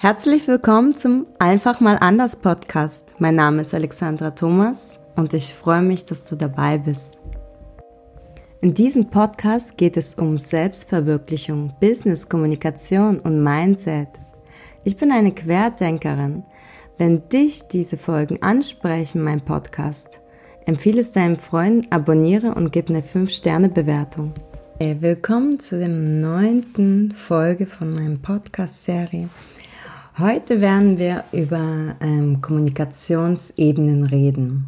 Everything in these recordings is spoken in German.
Herzlich willkommen zum Einfach mal anders Podcast. Mein Name ist Alexandra Thomas und ich freue mich, dass du dabei bist. In diesem Podcast geht es um Selbstverwirklichung, Business, Kommunikation und Mindset. Ich bin eine Querdenkerin. Wenn dich diese Folgen ansprechen, mein Podcast, empfehle es deinen Freunden, abonniere und gib eine 5-Sterne-Bewertung. Hey, willkommen zu der neunten Folge von meinem Podcast-Serie. Heute werden wir über ähm, Kommunikationsebenen reden.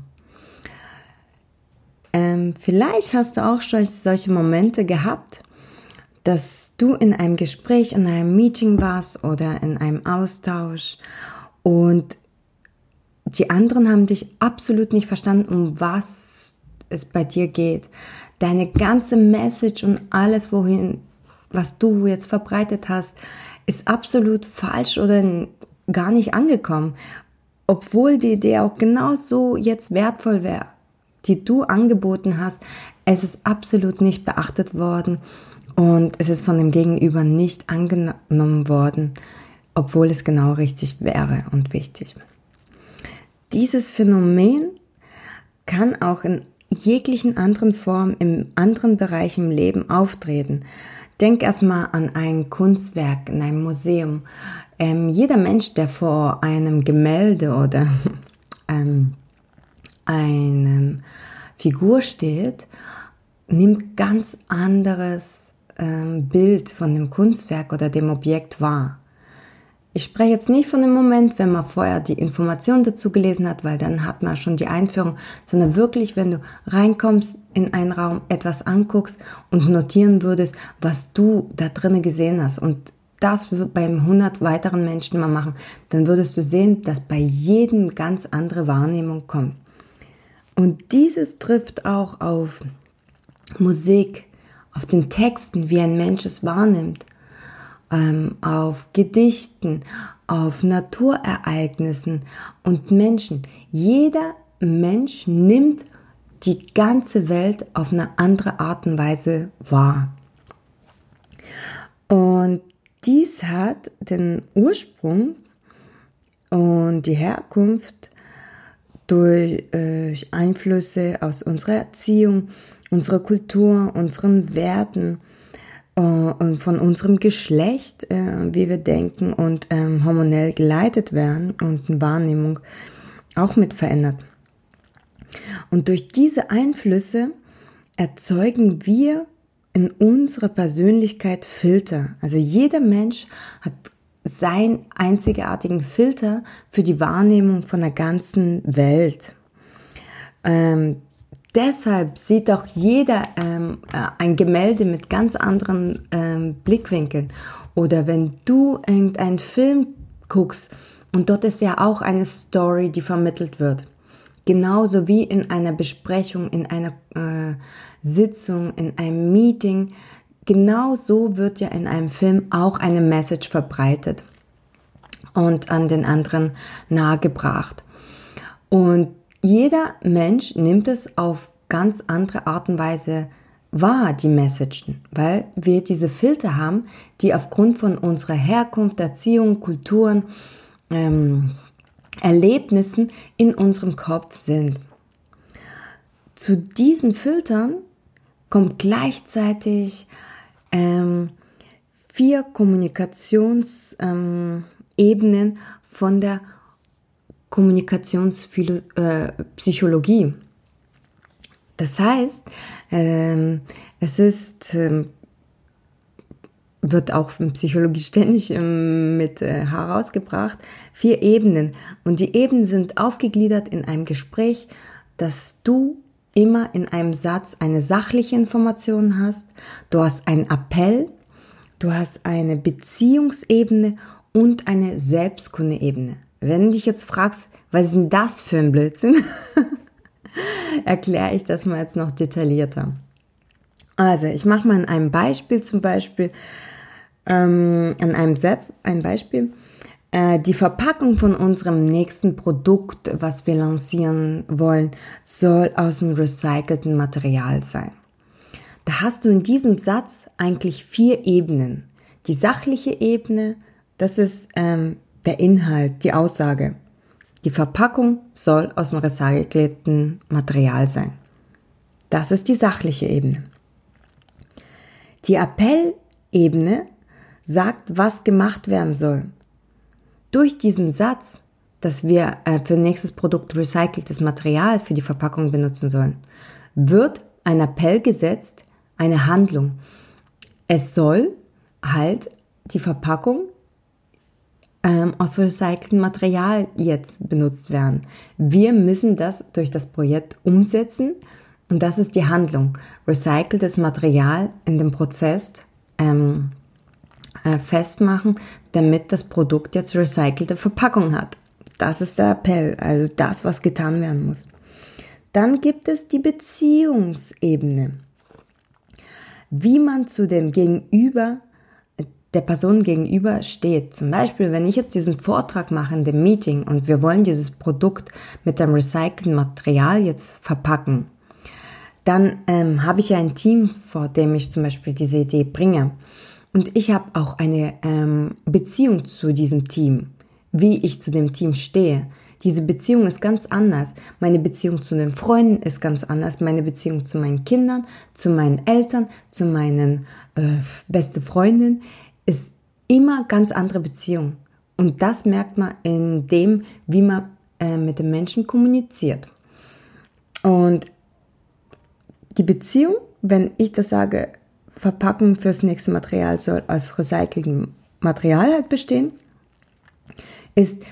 Ähm, vielleicht hast du auch solche Momente gehabt, dass du in einem Gespräch, in einem Meeting warst oder in einem Austausch und die anderen haben dich absolut nicht verstanden, um was es bei dir geht. Deine ganze Message und alles, wohin, was du jetzt verbreitet hast, ist absolut falsch oder gar nicht angekommen, obwohl die Idee auch genauso jetzt wertvoll wäre, die du angeboten hast. Es ist absolut nicht beachtet worden und es ist von dem Gegenüber nicht angenommen worden, obwohl es genau richtig wäre und wichtig. Dieses Phänomen kann auch in jeglichen anderen Formen, im anderen Bereich im Leben auftreten. Denk erstmal an ein Kunstwerk in einem Museum. Ähm, jeder Mensch, der vor einem Gemälde oder ähm, einem Figur steht, nimmt ganz anderes ähm, Bild von dem Kunstwerk oder dem Objekt wahr. Ich spreche jetzt nicht von dem Moment, wenn man vorher die Information dazu gelesen hat, weil dann hat man schon die Einführung, sondern wirklich, wenn du reinkommst in einen Raum, etwas anguckst und notieren würdest, was du da drinnen gesehen hast und das beim 100 weiteren Menschen mal machen, dann würdest du sehen, dass bei jedem ganz andere Wahrnehmung kommt. Und dieses trifft auch auf Musik, auf den Texten, wie ein Mensch es wahrnimmt ähm, auf Gedichten, auf Naturereignissen und Menschen. Jeder Mensch nimmt die ganze Welt auf eine andere Art und Weise wahr. Und dies hat den Ursprung und die Herkunft durch äh, Einflüsse aus unserer Erziehung, unserer Kultur, unseren Werten von unserem Geschlecht, äh, wie wir denken und ähm, hormonell geleitet werden und Wahrnehmung auch mit verändert. Und durch diese Einflüsse erzeugen wir in unserer Persönlichkeit Filter. Also jeder Mensch hat seinen einzigartigen Filter für die Wahrnehmung von der ganzen Welt. Ähm, deshalb sieht auch jeder ähm, äh, ein Gemälde mit ganz anderen ähm, Blickwinkeln. Oder wenn du irgendeinen Film guckst und dort ist ja auch eine Story, die vermittelt wird. Genauso wie in einer Besprechung, in einer äh, Sitzung, in einem Meeting. Genau so wird ja in einem Film auch eine Message verbreitet und an den anderen nahegebracht. Und jeder Mensch nimmt es auf ganz andere Art und Weise wahr, die Messagen, weil wir diese Filter haben, die aufgrund von unserer Herkunft, Erziehung, Kulturen, ähm, Erlebnissen in unserem Kopf sind. Zu diesen Filtern kommt gleichzeitig ähm, vier Kommunikationsebenen ähm, von der Kommunikationspsychologie. Äh, das heißt, ähm, es ist, ähm, wird auch in Psychologie ständig ähm, mit äh, herausgebracht, vier Ebenen. Und die Ebenen sind aufgegliedert in einem Gespräch, dass du immer in einem Satz eine sachliche Information hast, du hast einen Appell, du hast eine Beziehungsebene und eine Selbstkundeebene. Wenn du dich jetzt fragst, was ist denn das für ein Blödsinn, erkläre ich das mal jetzt noch detaillierter. Also, ich mache mal in einem Beispiel zum Beispiel, ähm, an einem Satz ein Beispiel. Äh, die Verpackung von unserem nächsten Produkt, was wir lancieren wollen, soll aus dem recycelten Material sein. Da hast du in diesem Satz eigentlich vier Ebenen. Die sachliche Ebene, das ist ähm, der Inhalt, die Aussage. Die Verpackung soll aus einem recycelten Material sein. Das ist die sachliche Ebene. Die Appellebene sagt, was gemacht werden soll. Durch diesen Satz, dass wir äh, für nächstes Produkt recyceltes Material für die Verpackung benutzen sollen, wird ein Appell gesetzt, eine Handlung. Es soll halt die Verpackung ähm, aus recyceltem Material jetzt benutzt werden. Wir müssen das durch das Projekt umsetzen und das ist die Handlung. Recyceltes Material in dem Prozess ähm, äh, festmachen, damit das Produkt jetzt recycelte Verpackung hat. Das ist der Appell, also das, was getan werden muss. Dann gibt es die Beziehungsebene. Wie man zu dem Gegenüber, der Person gegenüber steht. Zum Beispiel, wenn ich jetzt diesen Vortrag mache in dem Meeting und wir wollen dieses Produkt mit dem recycelten Material jetzt verpacken, dann ähm, habe ich ja ein Team, vor dem ich zum Beispiel diese Idee bringe. Und ich habe auch eine ähm, Beziehung zu diesem Team, wie ich zu dem Team stehe. Diese Beziehung ist ganz anders. Meine Beziehung zu den Freunden ist ganz anders. Meine Beziehung zu meinen Kindern, zu meinen Eltern, zu meinen äh, beste Freundin ist immer ganz andere Beziehung. Und das merkt man in dem, wie man äh, mit den Menschen kommuniziert. Und die Beziehung, wenn ich das sage, Verpackung fürs nächste Material soll aus recyceltem Material halt bestehen, ist,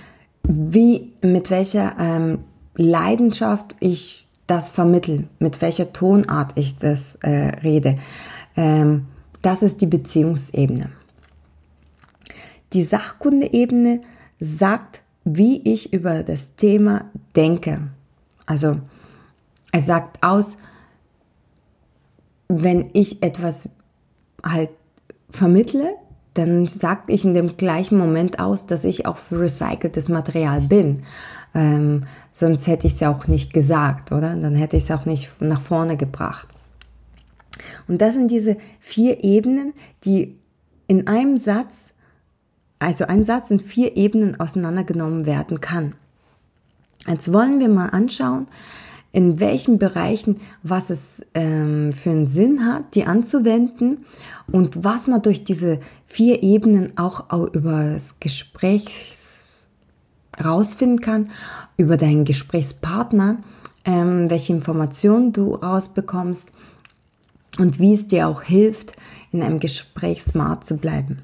wie, mit welcher ähm, Leidenschaft ich das vermittel, mit welcher Tonart ich das äh, rede. Ähm, das ist die Beziehungsebene. Die Sachkundeebene sagt, wie ich über das Thema denke. Also es sagt aus, wenn ich etwas halt vermittle, dann sage ich in dem gleichen Moment aus, dass ich auch für recyceltes Material bin. Ähm, sonst hätte ich es ja auch nicht gesagt, oder? Dann hätte ich es auch nicht nach vorne gebracht. Und das sind diese vier Ebenen, die in einem Satz, also ein Satz in vier Ebenen auseinandergenommen werden kann. Jetzt wollen wir mal anschauen, in welchen Bereichen was es ähm, für einen Sinn hat, die anzuwenden und was man durch diese vier Ebenen auch, auch über das Gespräch rausfinden kann, über deinen Gesprächspartner, ähm, welche Informationen du rausbekommst und wie es dir auch hilft, in einem Gespräch smart zu bleiben.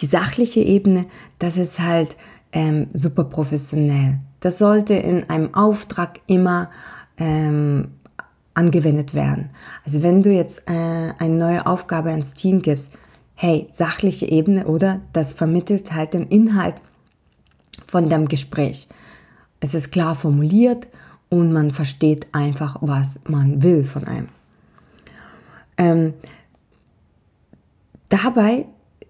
Die sachliche Ebene, das ist halt ähm, super professionell. Das sollte in einem Auftrag immer ähm, angewendet werden. Also wenn du jetzt äh, eine neue Aufgabe ans Team gibst, hey, sachliche Ebene oder das vermittelt halt den Inhalt von dem Gespräch. Es ist klar formuliert und man versteht einfach, was man will von einem. Ähm, dabei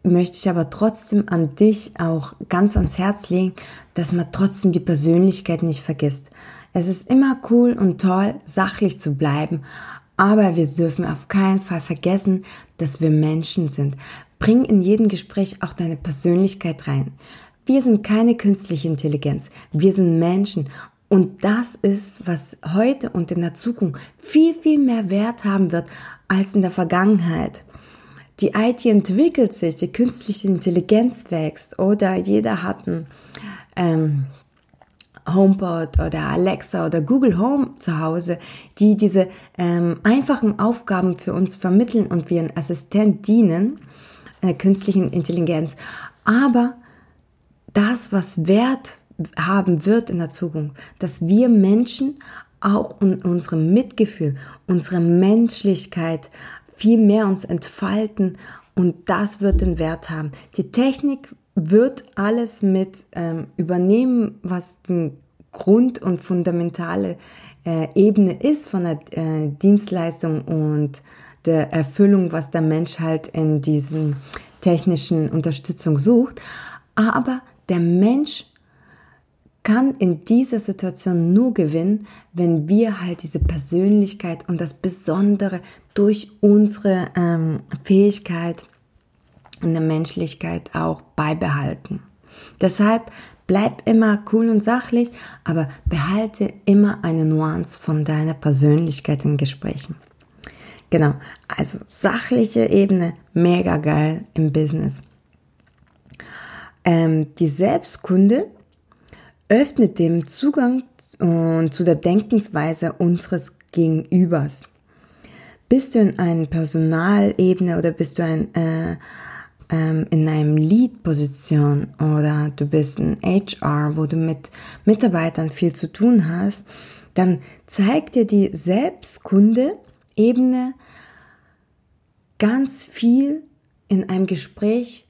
möchte ich aber trotzdem an dich auch ganz ans Herz legen, dass man trotzdem die Persönlichkeit nicht vergisst. Es ist immer cool und toll, sachlich zu bleiben, aber wir dürfen auf keinen Fall vergessen, dass wir Menschen sind. Bring in jedem Gespräch auch deine Persönlichkeit rein. Wir sind keine künstliche Intelligenz, wir sind Menschen und das ist, was heute und in der Zukunft viel, viel mehr Wert haben wird als in der Vergangenheit die IT entwickelt sich, die künstliche Intelligenz wächst oder jeder hat ein ähm, HomePod oder Alexa oder Google Home zu Hause, die diese ähm, einfachen Aufgaben für uns vermitteln und wie ein Assistent dienen, äh, künstlichen Intelligenz. Aber das, was Wert haben wird in der Zukunft, dass wir Menschen auch in unserem Mitgefühl, unsere Menschlichkeit viel mehr uns entfalten und das wird den Wert haben. Die Technik wird alles mit ähm, übernehmen, was die Grund- und fundamentale äh, Ebene ist von der äh, Dienstleistung und der Erfüllung, was der Mensch halt in diesen technischen Unterstützung sucht. Aber der Mensch kann in dieser Situation nur gewinnen, wenn wir halt diese Persönlichkeit und das Besondere durch unsere ähm, Fähigkeit in der Menschlichkeit auch beibehalten. Deshalb bleib immer cool und sachlich, aber behalte immer eine Nuance von deiner Persönlichkeit in Gesprächen. Genau, also sachliche Ebene, mega geil im Business. Ähm, die Selbstkunde öffnet dem Zugang äh, zu der Denkensweise unseres Gegenübers. Bist du in einer Personalebene oder bist du ein, äh, ähm, in einem Lead-Position oder du bist ein HR, wo du mit Mitarbeitern viel zu tun hast, dann zeigt dir die Selbstkunde-Ebene ganz viel in einem Gespräch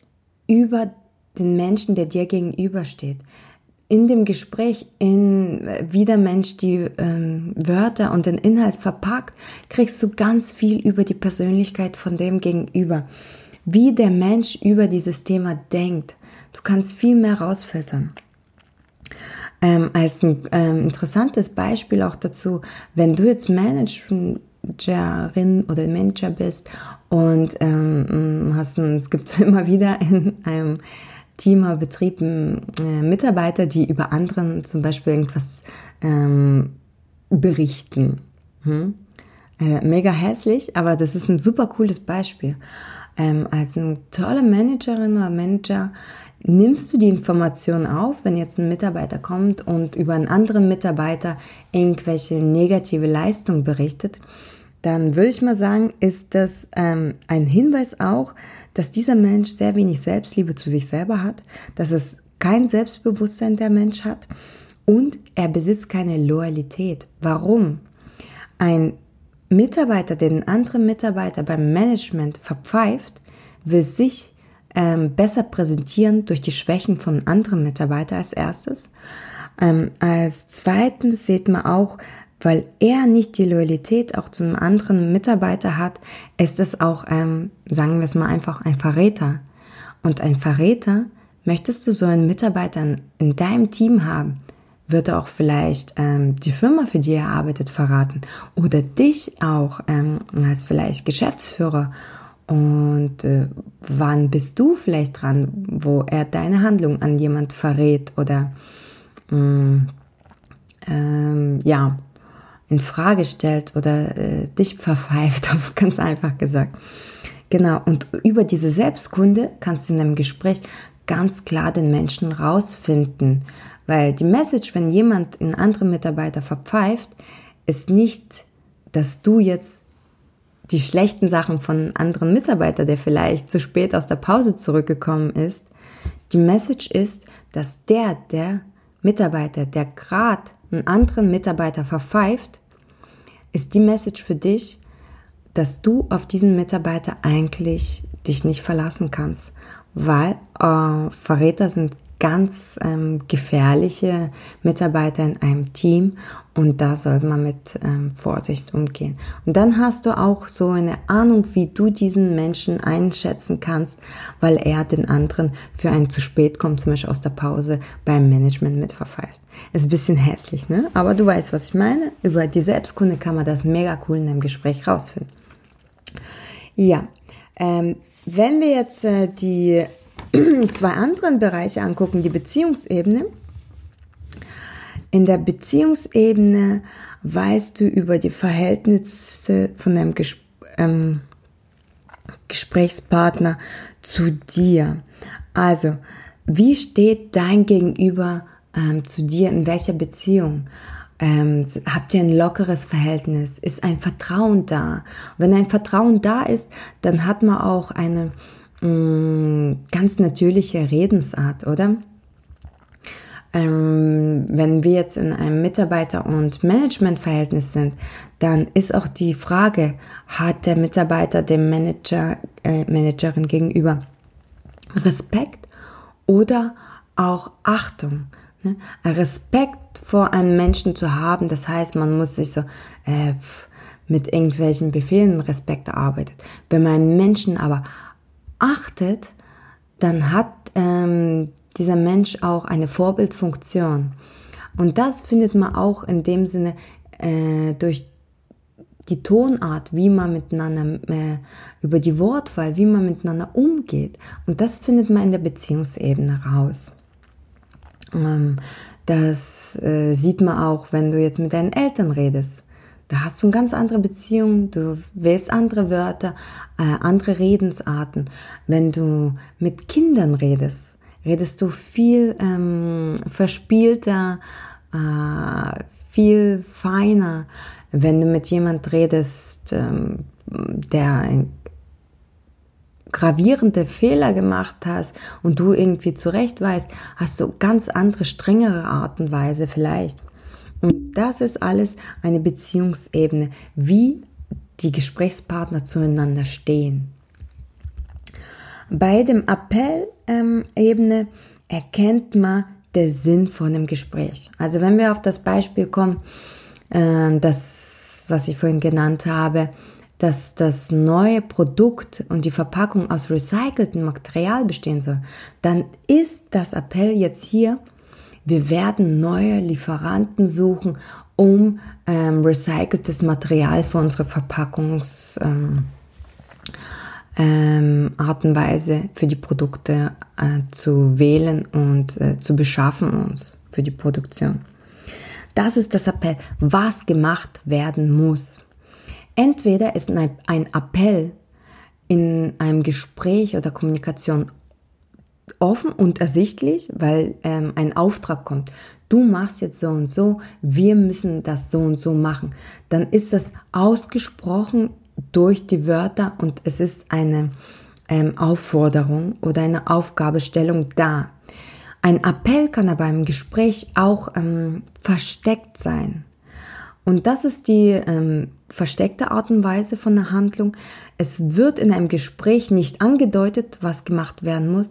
über den Menschen, der dir gegenübersteht. In dem Gespräch, in wie der Mensch die ähm, Wörter und den Inhalt verpackt, kriegst du ganz viel über die Persönlichkeit von dem Gegenüber. Wie der Mensch über dieses Thema denkt. Du kannst viel mehr rausfiltern. Ähm, als ein ähm, interessantes Beispiel auch dazu, wenn du jetzt Managerin oder Manager bist und ähm, hast ein, es gibt immer wieder in einem Team oder Betrieb äh, Mitarbeiter, die über anderen zum Beispiel irgendwas ähm, berichten. Hm? Äh, mega hässlich, aber das ist ein super cooles Beispiel. Ähm, als eine tolle Managerin oder Manager nimmst du die Information auf, wenn jetzt ein Mitarbeiter kommt und über einen anderen Mitarbeiter irgendwelche negative Leistung berichtet, dann würde ich mal sagen, ist das ähm, ein Hinweis auch, dass dieser Mensch sehr wenig Selbstliebe zu sich selber hat, dass es kein Selbstbewusstsein der Mensch hat und er besitzt keine Loyalität. Warum? Ein Mitarbeiter, der den anderen Mitarbeiter beim Management verpfeift, will sich ähm, besser präsentieren durch die Schwächen von anderen Mitarbeitern als erstes. Ähm, als zweitens sieht man auch, weil er nicht die Loyalität auch zum anderen Mitarbeiter hat, ist es auch, ähm, sagen wir es mal einfach, ein Verräter. Und ein Verräter, möchtest du so einen Mitarbeiter in, in deinem Team haben, wird er auch vielleicht ähm, die Firma, für die er arbeitet, verraten oder dich auch ähm, als vielleicht Geschäftsführer. Und äh, wann bist du vielleicht dran, wo er deine Handlung an jemand verrät oder mm, ähm, ja, in Frage stellt oder äh, dich verpfeift, ganz einfach gesagt. Genau, und über diese Selbstkunde kannst du in einem Gespräch ganz klar den Menschen rausfinden, weil die Message, wenn jemand in andere Mitarbeiter verpfeift, ist nicht, dass du jetzt die schlechten Sachen von anderen Mitarbeitern, der vielleicht zu spät aus der Pause zurückgekommen ist. Die Message ist, dass der, der Mitarbeiter, der gerade einen anderen Mitarbeiter verpfeift, ist die Message für dich, dass du auf diesen Mitarbeiter eigentlich dich nicht verlassen kannst, weil äh, Verräter sind ganz ähm, gefährliche Mitarbeiter in einem Team und da sollte man mit ähm, Vorsicht umgehen. Und dann hast du auch so eine Ahnung, wie du diesen Menschen einschätzen kannst, weil er den anderen für einen zu spät kommt, zum Beispiel aus der Pause beim Management mit verpfeift. Ist ein bisschen hässlich, ne? Aber du weißt, was ich meine. Über die Selbstkunde kann man das mega cool in einem Gespräch rausfinden. Ja, ähm, wenn wir jetzt äh, die zwei anderen Bereiche angucken, die Beziehungsebene. In der Beziehungsebene weißt du über die Verhältnisse von deinem Ges ähm, Gesprächspartner zu dir. Also, wie steht dein Gegenüber ähm, zu dir? In welcher Beziehung? Ähm, habt ihr ein lockeres Verhältnis? Ist ein Vertrauen da? Wenn ein Vertrauen da ist, dann hat man auch eine mm, ganz natürliche Redensart, oder? Ähm, wenn wir jetzt in einem Mitarbeiter- und Managementverhältnis sind, dann ist auch die Frage, hat der Mitarbeiter dem Manager, äh, Managerin gegenüber Respekt oder auch Achtung? Ne? Respekt vor einem Menschen zu haben, das heißt, man muss sich so äh, mit irgendwelchen Befehlen Respekt erarbeitet. Wenn man Menschen aber achtet, dann hat ähm, dieser Mensch auch eine Vorbildfunktion. Und das findet man auch in dem Sinne äh, durch die Tonart, wie man miteinander, äh, über die Wortwahl, wie man miteinander umgeht. Und das findet man in der Beziehungsebene raus. Ähm, das äh, sieht man auch, wenn du jetzt mit deinen Eltern redest. Da hast du eine ganz andere Beziehung, du wählst andere Wörter, äh, andere Redensarten. Wenn du mit Kindern redest, redest du viel ähm, verspielter, äh, viel feiner. Wenn du mit jemand redest, ähm, der gravierende Fehler gemacht hast und du irgendwie zurecht weißt, hast du ganz andere, strengere Art und Weise vielleicht. Und das ist alles eine Beziehungsebene, wie die Gesprächspartner zueinander stehen. Bei dem Appell-Ebene ähm, erkennt man den Sinn von dem Gespräch. Also wenn wir auf das Beispiel kommen, äh, das, was ich vorhin genannt habe, dass das neue Produkt und die Verpackung aus recyceltem Material bestehen soll, dann ist das Appell jetzt hier, wir werden neue Lieferanten suchen, um ähm, recyceltes Material für unsere Verpackungs ähm, ähm, für die Produkte äh, zu wählen und äh, zu beschaffen uns für die Produktion. Das ist das Appell, was gemacht werden muss. Entweder ist ein Appell in einem Gespräch oder Kommunikation offen und ersichtlich, weil ähm, ein Auftrag kommt. Du machst jetzt so und so, wir müssen das so und so machen. Dann ist das ausgesprochen durch die Wörter und es ist eine ähm, Aufforderung oder eine Aufgabestellung da. Ein Appell kann aber im Gespräch auch ähm, versteckt sein. Und das ist die ähm, versteckte Art und Weise von der Handlung. Es wird in einem Gespräch nicht angedeutet, was gemacht werden muss,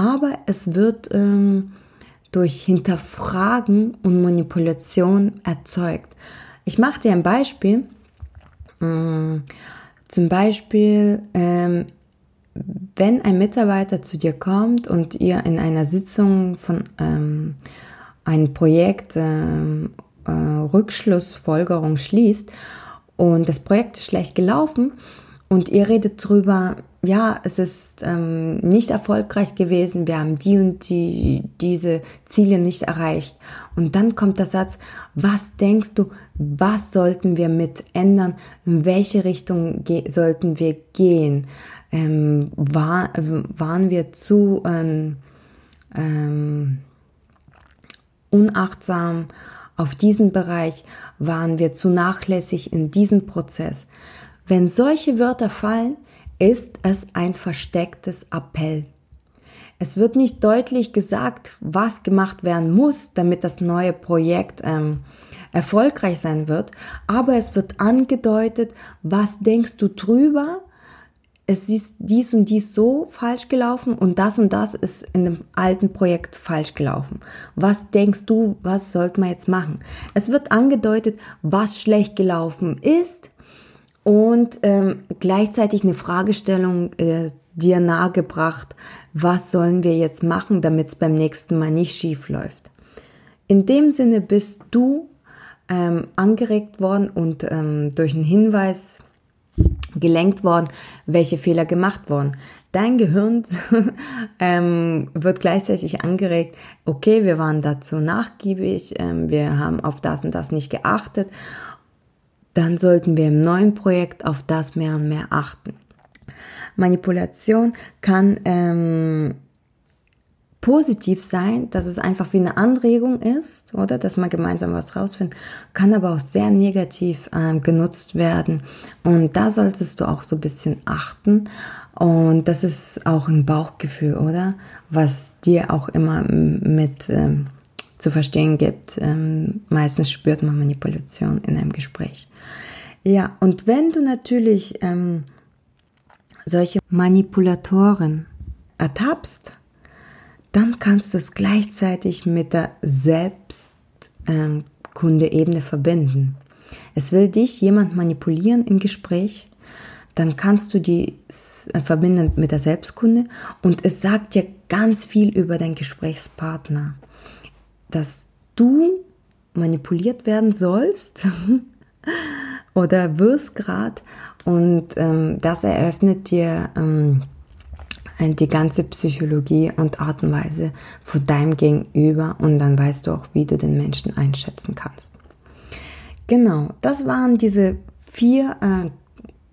aber es wird ähm, durch Hinterfragen und Manipulation erzeugt. Ich mache dir ein Beispiel. Ähm, zum Beispiel, ähm, wenn ein Mitarbeiter zu dir kommt und ihr in einer Sitzung von ähm, einem Projekt ähm, äh, Rückschlussfolgerung schließt und das Projekt ist schlecht gelaufen und ihr redet drüber, ja, es ist ähm, nicht erfolgreich gewesen, wir haben die und die, diese Ziele nicht erreicht. Und dann kommt der Satz, was denkst du, was sollten wir mit ändern, in welche Richtung sollten wir gehen? Ähm, war, waren wir zu ähm, ähm, unachtsam auf diesen Bereich, waren wir zu nachlässig in diesem Prozess. Wenn solche Wörter fallen, ist es ein verstecktes Appell. Es wird nicht deutlich gesagt, was gemacht werden muss, damit das neue Projekt ähm, erfolgreich sein wird, aber es wird angedeutet, was denkst du drüber, es ist dies und dies so falsch gelaufen und das und das ist in dem alten Projekt falsch gelaufen. Was denkst du, was sollte man jetzt machen? Es wird angedeutet, was schlecht gelaufen ist und ähm, gleichzeitig eine Fragestellung äh, dir nahegebracht, was sollen wir jetzt machen, damit es beim nächsten Mal nicht schief läuft. In dem Sinne bist du ähm, angeregt worden und ähm, durch einen Hinweis gelenkt worden, welche Fehler gemacht wurden. Dein Gehirn ähm, wird gleichzeitig angeregt, okay, wir waren dazu nachgiebig, ähm, wir haben auf das und das nicht geachtet, dann sollten wir im neuen Projekt auf das mehr und mehr achten. Manipulation kann ähm, positiv sein, dass es einfach wie eine Anregung ist, oder dass man gemeinsam was rausfindet, kann aber auch sehr negativ ähm, genutzt werden. Und da solltest du auch so ein bisschen achten. Und das ist auch ein Bauchgefühl, oder? Was dir auch immer mit ähm, zu verstehen gibt. Ähm, meistens spürt man Manipulation in einem Gespräch. Ja, und wenn du natürlich ähm, solche Manipulatoren ertappst, dann kannst du es gleichzeitig mit der Selbstkunde-Ebene ähm, verbinden. Es will dich jemand manipulieren im Gespräch, dann kannst du die äh, verbinden mit der Selbstkunde und es sagt dir ganz viel über deinen Gesprächspartner, dass du manipuliert werden sollst oder wirst gerade und ähm, das eröffnet dir ähm, die ganze Psychologie und Art und Weise von deinem Gegenüber und dann weißt du auch, wie du den Menschen einschätzen kannst. Genau, das waren diese vier äh,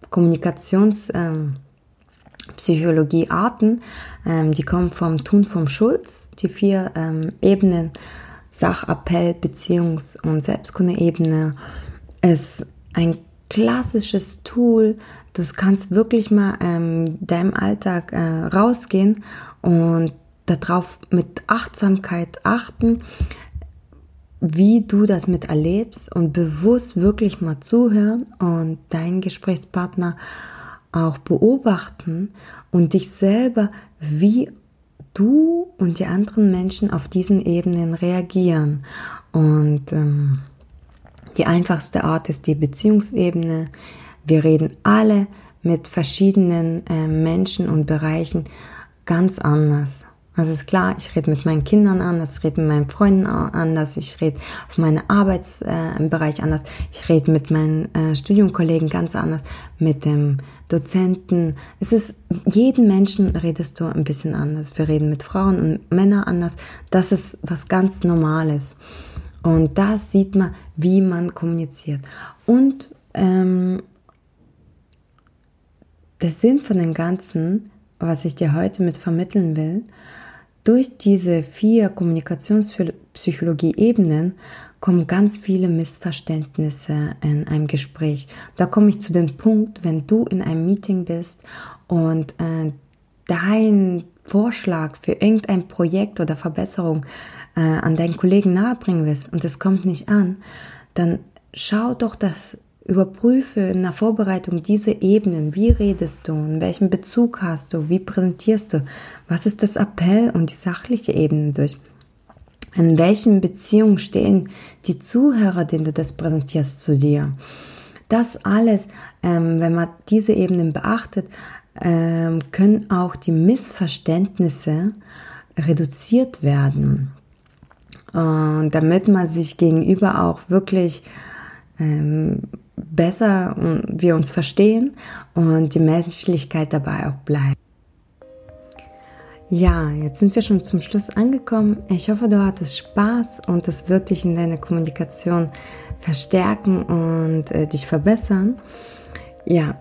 Kommunikationspsychologie-Arten. Ähm, die kommen vom Tun vom Schulz, die vier ähm, Ebenen Sachappell, Beziehungs- und Selbstkunde-Ebene ist ein klassisches Tool. Du kannst wirklich mal ähm, deinem Alltag äh, rausgehen und darauf mit Achtsamkeit achten, wie du das mit erlebst und bewusst wirklich mal zuhören und deinen Gesprächspartner auch beobachten und dich selber, wie du und die anderen Menschen auf diesen Ebenen reagieren. Und ähm, die einfachste Art ist die Beziehungsebene. Wir reden alle mit verschiedenen äh, Menschen und Bereichen ganz anders. Also ist klar, ich rede mit meinen Kindern anders, ich rede mit meinen Freunden anders, ich rede auf meinem Arbeitsbereich äh, anders, ich rede mit meinen äh, Studiumkollegen ganz anders, mit dem Dozenten. Es ist, jeden Menschen redest du ein bisschen anders. Wir reden mit Frauen und Männern anders. Das ist was ganz Normales. Und da sieht man, wie man kommuniziert. Und ähm, der Sinn von dem Ganzen, was ich dir heute mit vermitteln will, durch diese vier Kommunikationspsychologie-Ebenen kommen ganz viele Missverständnisse in einem Gespräch. Da komme ich zu dem Punkt, wenn du in einem Meeting bist und äh, dein Vorschlag für irgendein Projekt oder Verbesserung äh, an deinen Kollegen nahebringen willst und es kommt nicht an, dann schau doch, dass Überprüfe in der Vorbereitung diese Ebenen. Wie redest du? In welchem Bezug hast du? Wie präsentierst du? Was ist das Appell und die sachliche Ebene durch? In welchen Beziehungen stehen die Zuhörer, denen du das präsentierst, zu dir? Das alles, ähm, wenn man diese Ebenen beachtet, ähm, können auch die Missverständnisse reduziert werden. Und damit man sich gegenüber auch wirklich ähm, besser wir uns verstehen und die Menschlichkeit dabei auch bleibt. Ja, jetzt sind wir schon zum Schluss angekommen. Ich hoffe, du hattest Spaß und es wird dich in deiner Kommunikation verstärken und äh, dich verbessern. Ja,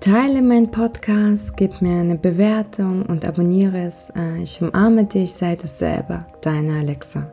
teile meinen Podcast, gib mir eine Bewertung und abonniere es. Äh, ich umarme dich, sei du selber, deine Alexa.